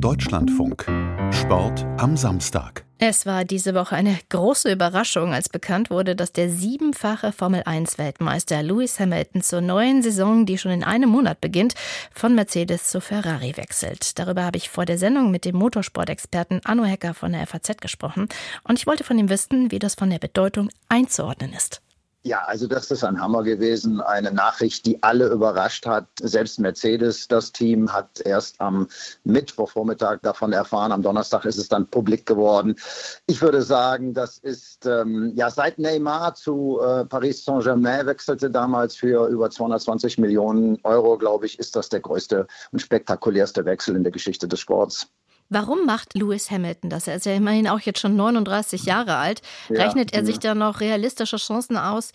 Deutschlandfunk. Sport am Samstag. Es war diese Woche eine große Überraschung, als bekannt wurde, dass der siebenfache Formel-1-Weltmeister Lewis Hamilton zur neuen Saison, die schon in einem Monat beginnt, von Mercedes zu Ferrari wechselt. Darüber habe ich vor der Sendung mit dem Motorsport-Experten Anno Hecker von der FAZ gesprochen. Und ich wollte von ihm wissen, wie das von der Bedeutung einzuordnen ist. Ja, also das ist ein Hammer gewesen. Eine Nachricht, die alle überrascht hat. Selbst Mercedes, das Team, hat erst am Mittwochvormittag davon erfahren. Am Donnerstag ist es dann publik geworden. Ich würde sagen, das ist ähm, ja seit Neymar zu äh, Paris Saint-Germain wechselte damals für über 220 Millionen Euro, glaube ich, ist das der größte und spektakulärste Wechsel in der Geschichte des Sports. Warum macht Lewis Hamilton das? Er ist ja immerhin auch jetzt schon 39 Jahre alt. Rechnet ja, er sich da noch realistische Chancen aus,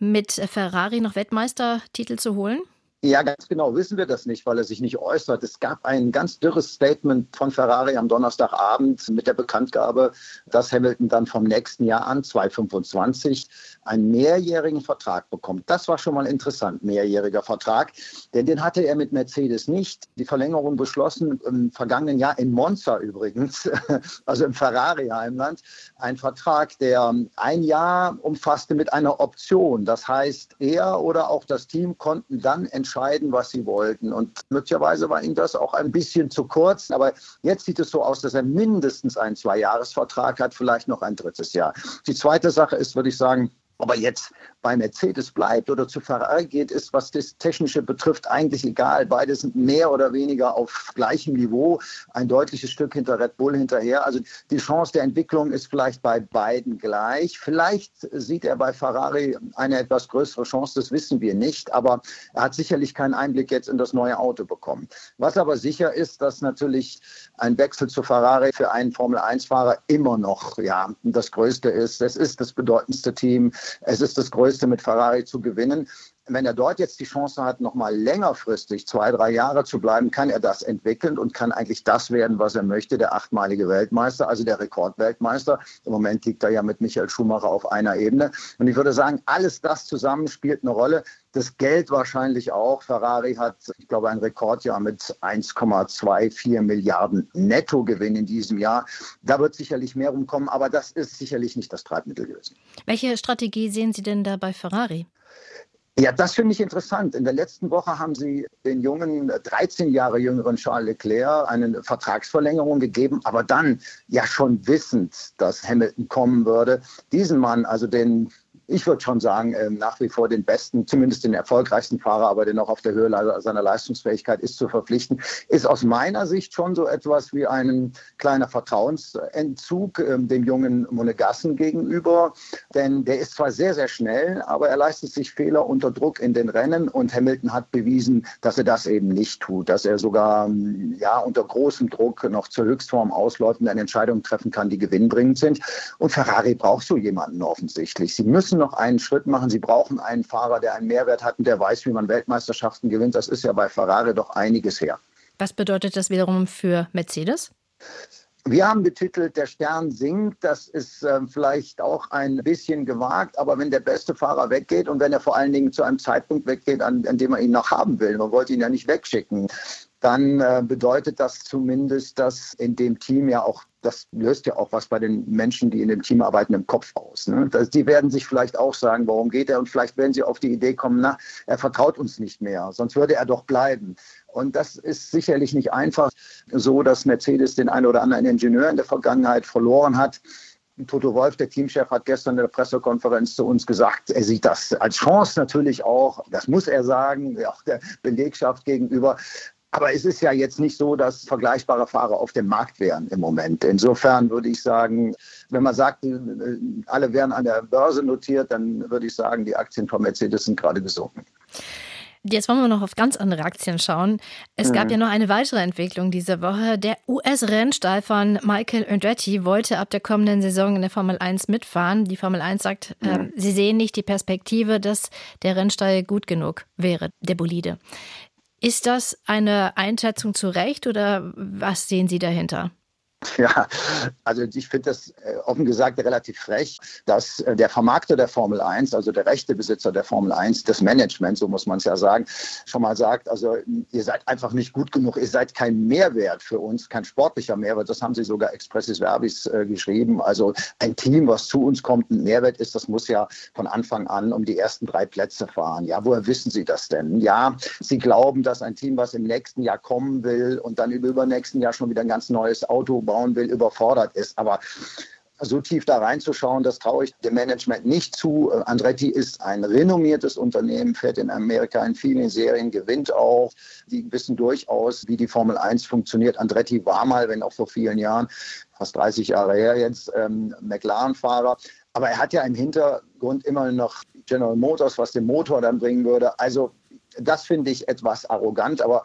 mit Ferrari noch Weltmeistertitel zu holen? Ja, ganz genau wissen wir das nicht, weil er sich nicht äußert. Es gab ein ganz dürres Statement von Ferrari am Donnerstagabend mit der Bekanntgabe, dass Hamilton dann vom nächsten Jahr an, 2025, einen mehrjährigen Vertrag bekommt. Das war schon mal interessant, mehrjähriger Vertrag, denn den hatte er mit Mercedes nicht. Die Verlängerung beschlossen im vergangenen Jahr in Monza übrigens, also im Ferrari-Heimland, ein Vertrag, der ein Jahr umfasste mit einer Option. Das heißt, er oder auch das Team konnten dann entscheiden, entscheiden, was sie wollten. Und möglicherweise war ihm das auch ein bisschen zu kurz. Aber jetzt sieht es so aus, dass er mindestens einen Zweijahresvertrag hat, vielleicht noch ein drittes Jahr. Die zweite Sache ist, würde ich sagen, ob er jetzt bei Mercedes bleibt oder zu Ferrari geht, ist, was das Technische betrifft, eigentlich egal. Beide sind mehr oder weniger auf gleichem Niveau, ein deutliches Stück hinter Red Bull hinterher. Also die Chance der Entwicklung ist vielleicht bei beiden gleich. Vielleicht sieht er bei Ferrari eine etwas größere Chance, das wissen wir nicht. Aber er hat sicherlich keinen Einblick jetzt in das neue Auto bekommen. Was aber sicher ist, dass natürlich ein Wechsel zu Ferrari für einen Formel-1-Fahrer immer noch ja, das Größte ist. Es ist das bedeutendste Team. Es ist das Größte mit Ferrari zu gewinnen. Wenn er dort jetzt die Chance hat, noch mal längerfristig zwei, drei Jahre zu bleiben, kann er das entwickeln und kann eigentlich das werden, was er möchte, der achtmalige Weltmeister, also der Rekordweltmeister. Im Moment liegt er ja mit Michael Schumacher auf einer Ebene. Und ich würde sagen, alles das zusammen spielt eine Rolle. Das Geld wahrscheinlich auch. Ferrari hat, ich glaube, ein Rekordjahr mit 1,24 Milliarden Nettogewinn in diesem Jahr. Da wird sicherlich mehr rumkommen, aber das ist sicherlich nicht das Treibmittel gewesen. Welche Strategie sehen Sie denn da bei Ferrari? Ja, das finde ich interessant. In der letzten Woche haben Sie den jungen, 13 Jahre jüngeren Charles Leclerc eine Vertragsverlängerung gegeben, aber dann ja schon wissend, dass Hamilton kommen würde. Diesen Mann, also den ich würde schon sagen, ähm, nach wie vor den besten, zumindest den erfolgreichsten Fahrer, aber den noch auf der Höhe seiner Leistungsfähigkeit ist zu verpflichten, ist aus meiner Sicht schon so etwas wie ein kleiner Vertrauensentzug ähm, dem jungen Monegassen gegenüber. Denn der ist zwar sehr, sehr schnell, aber er leistet sich Fehler unter Druck in den Rennen und Hamilton hat bewiesen, dass er das eben nicht tut, dass er sogar ähm, ja, unter großem Druck noch zur Höchstform ausläuft und eine Entscheidung treffen kann, die gewinnbringend sind. Und Ferrari braucht so jemanden offensichtlich. Sie müssen noch einen Schritt machen. Sie brauchen einen Fahrer, der einen Mehrwert hat und der weiß, wie man Weltmeisterschaften gewinnt. Das ist ja bei Ferrari doch einiges her. Was bedeutet das wiederum für Mercedes? Wir haben betitelt, der Stern sinkt. Das ist äh, vielleicht auch ein bisschen gewagt, aber wenn der beste Fahrer weggeht und wenn er vor allen Dingen zu einem Zeitpunkt weggeht, an, an dem man ihn noch haben will, man wollte ihn ja nicht wegschicken, dann äh, bedeutet das zumindest, dass in dem Team ja auch, das löst ja auch was bei den Menschen, die in dem Team arbeiten, im Kopf aus. Ne? Das, die werden sich vielleicht auch sagen, warum geht er? Und vielleicht werden sie auf die Idee kommen, na, er vertraut uns nicht mehr, sonst würde er doch bleiben. Und das ist sicherlich nicht einfach so, dass Mercedes den einen oder anderen Ingenieur in der Vergangenheit verloren hat. Toto Wolf, der Teamchef, hat gestern in der Pressekonferenz zu uns gesagt, er sieht das als Chance natürlich auch, das muss er sagen, auch der Belegschaft gegenüber. Aber es ist ja jetzt nicht so, dass vergleichbare Fahrer auf dem Markt wären im Moment. Insofern würde ich sagen, wenn man sagt, äh, alle wären an der Börse notiert, dann würde ich sagen, die Aktien von Mercedes sind gerade gesunken. Jetzt wollen wir noch auf ganz andere Aktien schauen. Es mhm. gab ja noch eine weitere Entwicklung diese Woche. Der US-Rennstall von Michael Andretti wollte ab der kommenden Saison in der Formel 1 mitfahren. Die Formel 1 sagt, mhm. äh, sie sehen nicht die Perspektive, dass der Rennstall gut genug wäre, der Bolide. Ist das eine Einschätzung zu Recht oder was sehen Sie dahinter? Ja, also ich finde das äh, offen gesagt relativ frech, dass äh, der Vermarkter der Formel 1, also der Rechtebesitzer der Formel 1, das Management, so muss man es ja sagen, schon mal sagt, also ihr seid einfach nicht gut genug, ihr seid kein Mehrwert für uns, kein sportlicher Mehrwert, das haben sie sogar expressis verbis äh, geschrieben. Also ein Team, was zu uns kommt, ein Mehrwert ist, das muss ja von Anfang an um die ersten drei Plätze fahren. Ja, woher wissen Sie das denn? Ja, Sie glauben, dass ein Team, was im nächsten Jahr kommen will und dann im übernächsten Jahr schon wieder ein ganz neues Auto bauen will, überfordert ist. Aber so tief da reinzuschauen, das traue ich dem Management nicht zu. Andretti ist ein renommiertes Unternehmen, fährt in Amerika in vielen Serien, gewinnt auch. Die wissen durchaus, wie die Formel 1 funktioniert. Andretti war mal, wenn auch vor vielen Jahren, fast 30 Jahre her jetzt, ähm, McLaren-Fahrer. Aber er hat ja im Hintergrund immer noch General Motors, was den Motor dann bringen würde. Also das finde ich etwas arrogant, aber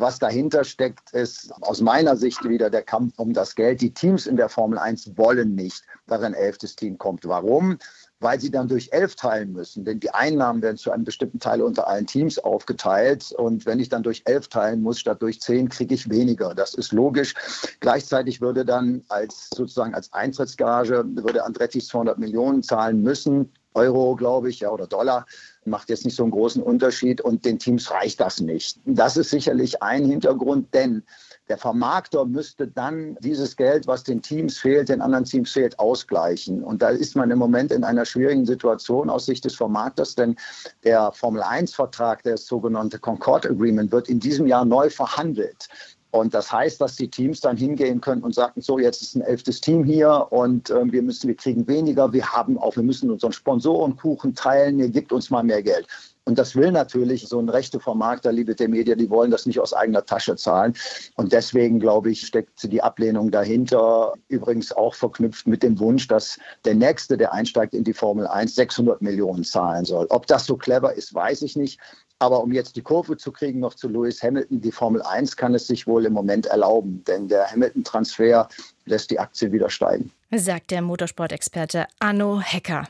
was dahinter steckt, ist aus meiner Sicht wieder der Kampf um das Geld. Die Teams in der Formel 1 wollen nicht, dass ein elftes Team kommt. Warum? Weil sie dann durch elf teilen müssen. Denn die Einnahmen werden zu einem bestimmten Teil unter allen Teams aufgeteilt. Und wenn ich dann durch elf teilen muss, statt durch zehn, kriege ich weniger. Das ist logisch. Gleichzeitig würde dann als sozusagen als Eintrittsgage, würde Andretti 200 Millionen zahlen müssen. Euro, glaube ich, ja, oder Dollar macht jetzt nicht so einen großen Unterschied und den Teams reicht das nicht. Das ist sicherlich ein Hintergrund, denn der Vermarkter müsste dann dieses Geld, was den Teams fehlt, den anderen Teams fehlt, ausgleichen. Und da ist man im Moment in einer schwierigen Situation aus Sicht des Vermarkters, denn der Formel-1-Vertrag, der sogenannte Concord Agreement, wird in diesem Jahr neu verhandelt. Und das heißt, dass die Teams dann hingehen können und sagen, so, jetzt ist ein elftes Team hier und äh, wir müssen, wir kriegen weniger, wir haben auch, wir müssen unseren Sponsorenkuchen teilen, ihr gibt uns mal mehr Geld. Und das will natürlich so ein rechte Vermarkter, liebe der Media, die wollen das nicht aus eigener Tasche zahlen. Und deswegen, glaube ich, steckt die Ablehnung dahinter. Übrigens auch verknüpft mit dem Wunsch, dass der Nächste, der einsteigt in die Formel 1, 600 Millionen zahlen soll. Ob das so clever ist, weiß ich nicht. Aber um jetzt die Kurve zu kriegen noch zu Lewis Hamilton, die Formel 1 kann es sich wohl im Moment erlauben, denn der Hamilton-Transfer lässt die Aktie wieder steigen. Sagt der Motorsportexperte Arno Hecker.